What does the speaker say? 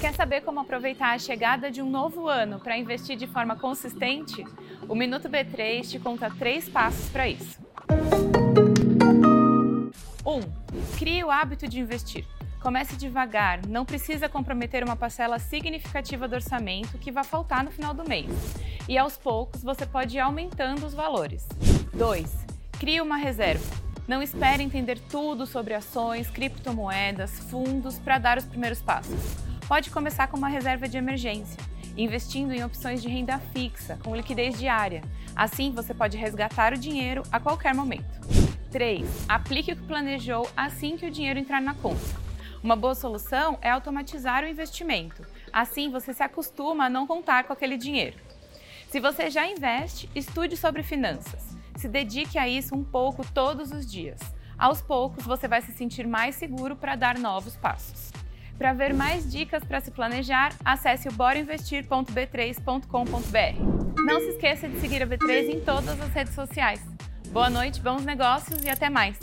Quer saber como aproveitar a chegada de um novo ano para investir de forma consistente? O Minuto B3 te conta três passos para isso. 1. Um, crie o hábito de investir. Comece devagar, não precisa comprometer uma parcela significativa do orçamento que vai faltar no final do mês. E aos poucos você pode ir aumentando os valores. 2. Crie uma reserva. Não espere entender tudo sobre ações, criptomoedas, fundos para dar os primeiros passos. Pode começar com uma reserva de emergência, investindo em opções de renda fixa, com liquidez diária. Assim, você pode resgatar o dinheiro a qualquer momento. 3. Aplique o que planejou assim que o dinheiro entrar na conta. Uma boa solução é automatizar o investimento. Assim, você se acostuma a não contar com aquele dinheiro. Se você já investe, estude sobre finanças. Se dedique a isso um pouco todos os dias. Aos poucos, você vai se sentir mais seguro para dar novos passos. Para ver mais dicas para se planejar, acesse o borainvestir.b3.com.br. Não se esqueça de seguir a B3 em todas as redes sociais. Boa noite, bons negócios e até mais!